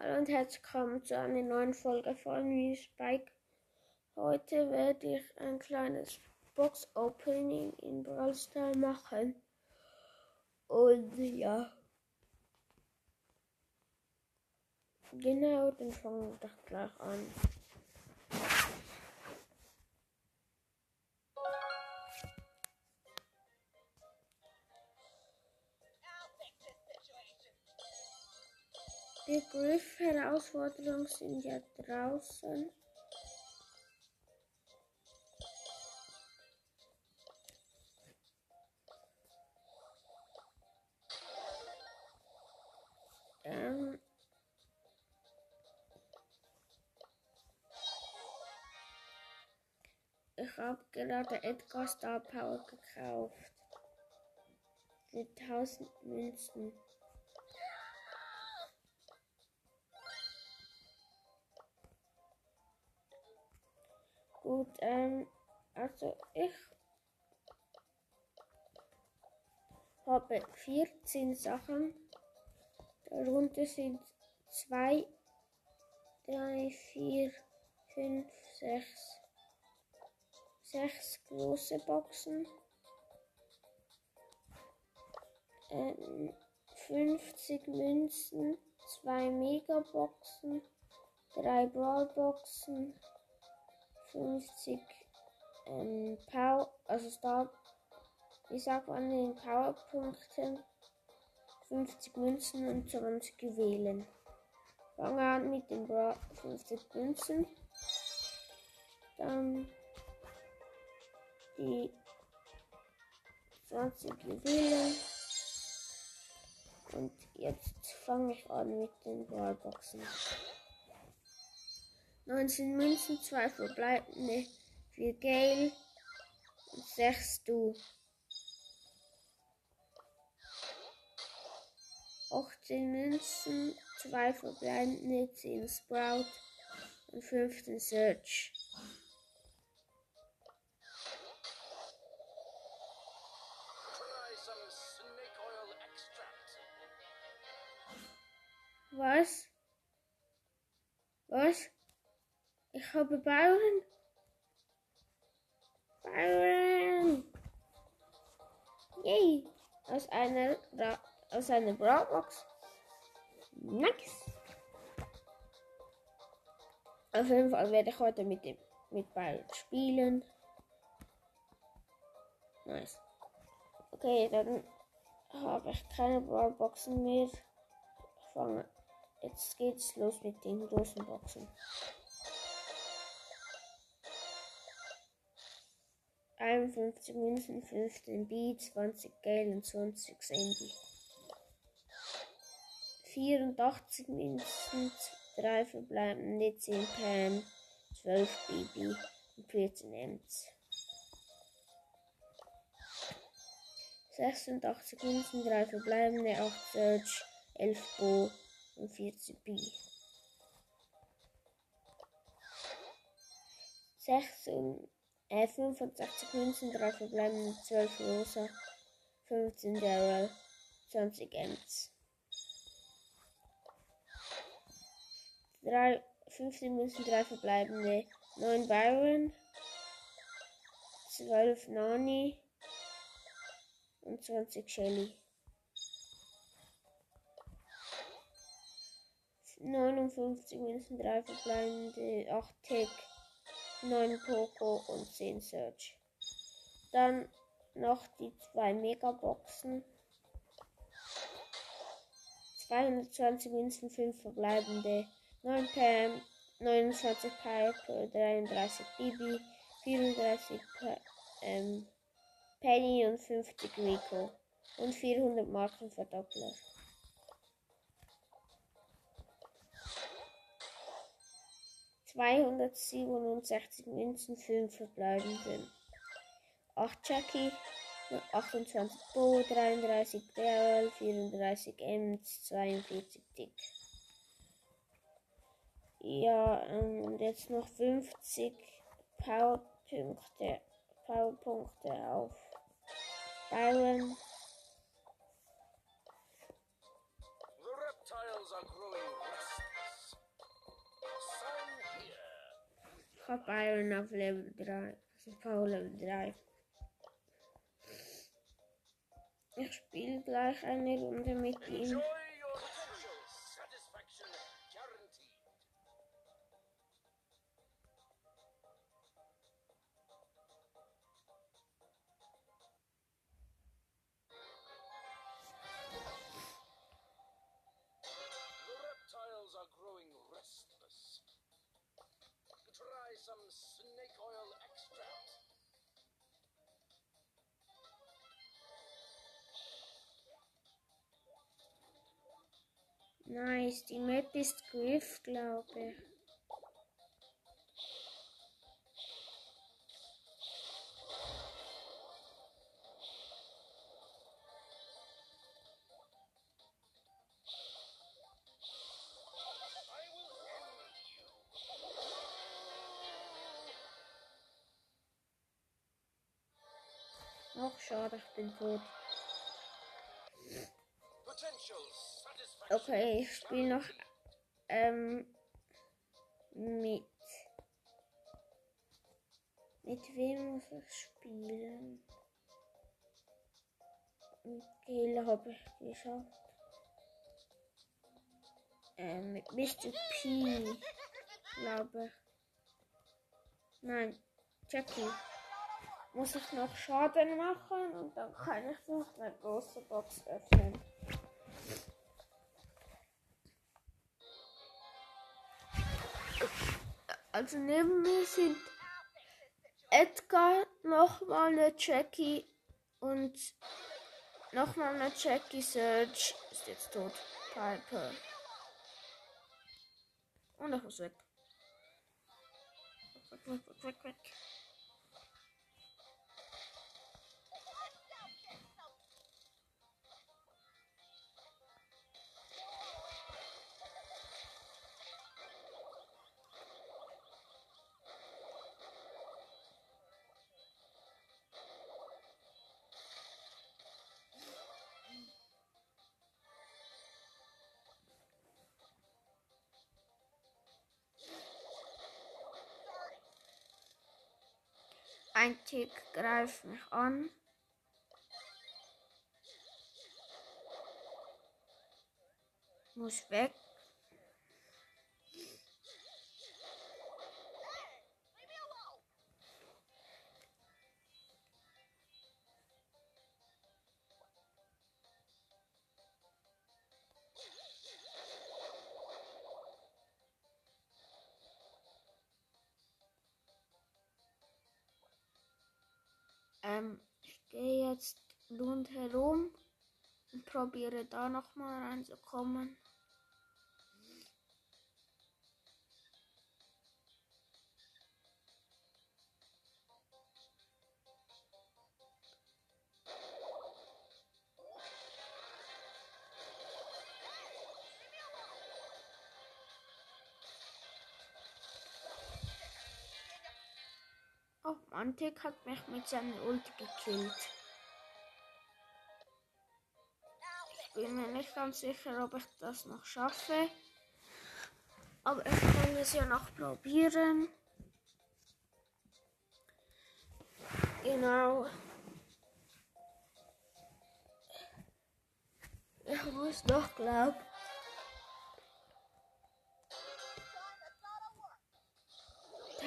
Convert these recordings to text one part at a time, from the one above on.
Hallo und herzlich willkommen zu einer neuen Folge von mir, Spike. Heute werde ich ein kleines Box Opening in Brawl Stars machen. Und ja. Genau, dann fangen wir doch gleich an. Die Griff-Herausforderungen sind ja draußen. Ähm ich habe gerade Edgar Star Power gekauft. Für 1000 Münzen. Gut, ähm, also ich habe 14 Sachen. Darunter sind 2, 3, 4, 5, 6, 6 große Boxen. Ähm, 50 Münzen, 2 Megaboxen, 3 Brawlboxen, 50 ähm, Power, also Star, wie sagt man den Powerpunkten, 50 Münzen und 20 Juwelen. Fangen an mit den Bra 50 Münzen. Dann die 20 Juwelen. Und jetzt fange ich an mit den Brawlboxen. 19 Münzen, 2 verbleibende, 4 Gale und 6 Du. 18 Münzen, 2 verbleibende, 10 Sprout und 15 Search. Was? Was? Ich habe Bauern. Bauern. Yay. Aus einer, Ra aus einer Brawlbox. Nice. Auf jeden Fall werde ich heute mit dem mit Byron spielen. Nice. Okay, dann habe ich keine Brawlboxen mehr. Ich fange. Jetzt geht's los mit den großen Boxen. 51 Münzen, 15 B, 20 Gale und 20 Sandy. 84 Münzen, 3 verbleibende, 10 Pam, 12 BB und 14 Ems. 86 Münzen, 3 verbleibende, 8 Search, 11 Bo und 14 B. 16 äh, 65 Münzen, 3 verbleibende, 12 Rosa, 15 Daryl, 20 Ems. 3, 15 Münzen, 3 verbleibende, 9 Byron, 12 Nani und 20 Shelly. 59 Münzen, 3 verbleibende, 8 Tick, 9 Poco und 10 Search. Dann noch die zwei Megaboxen. 220 Münzen, 5 verbleibende, 9 Pam, 29 Pipe, 33 Bibi, 34 pa ähm, Penny und 50 Rico. Und 400 Marken Verdoppler. 267 Münzen, 5 verbleibenden. 8 Jackie, 28 Bo, 33 Daryl, 34 Ems, 42 Dick. Ja, ähm, und jetzt noch 50 Powerpunkte, Powerpunkte auf Byron. Habe Byron auf Level 3. Das ist Power Level 3. Ich spiele gleich eine Runde mit ihm. Nice, die Map ist Griff, glaube ich. Ach, schade, ich bin tot. Potential satisfaction. Okay, ich spiele noch ähm, mit. Mit wem muss ich spielen? Mit Gale habe ich geschafft. Ähm, mit Mr. P, glaube ich. Nein, Jackie. Muss ich noch Schaden machen und dann kann ich noch eine große Box öffnen. Also neben mir sind Edgar, nochmal eine Jackie und nochmal eine Jackie Search. Ist jetzt tot. Piper. Und ich muss weg. Weg, weg, weg, weg, weg. Ein Tick greift mich an. Muss weg. Ähm, ich gehe jetzt rundherum und probiere da nochmal reinzukommen. Oh, Mantik hat mich mit seiner Ulti gekillt. Ich bin mir nicht ganz sicher, ob ich das noch schaffe. Aber ich kann es ja noch probieren. Genau. Ich muss noch glauben.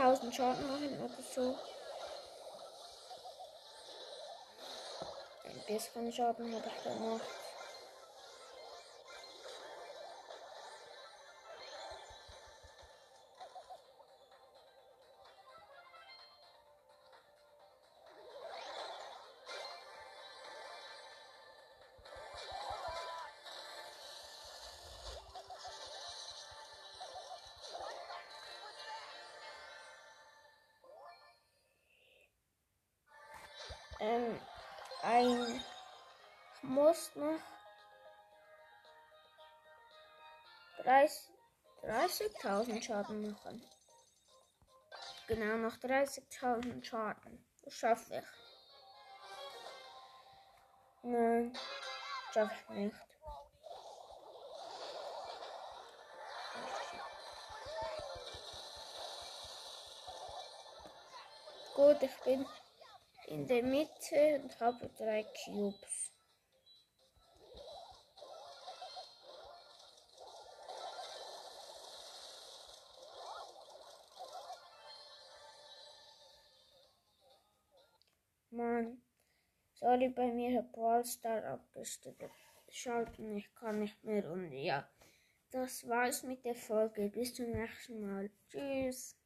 Tausend Schaden machen oder so. Ein bisschen Schaden habe ich gemacht. Ähm, ein. Muss noch 30 30.000 Schaden machen. Genau, noch 30.000 Schaden. Das schaffe ich. Nein, schaffe ich nicht. Gut, ich bin in der Mitte und habe drei Cubes. Mann, sorry, bei mir hat Brawl Star abgestellt. Schalten, ich kann nicht mehr und ja. Das war's mit der Folge. Bis zum nächsten Mal. Tschüss.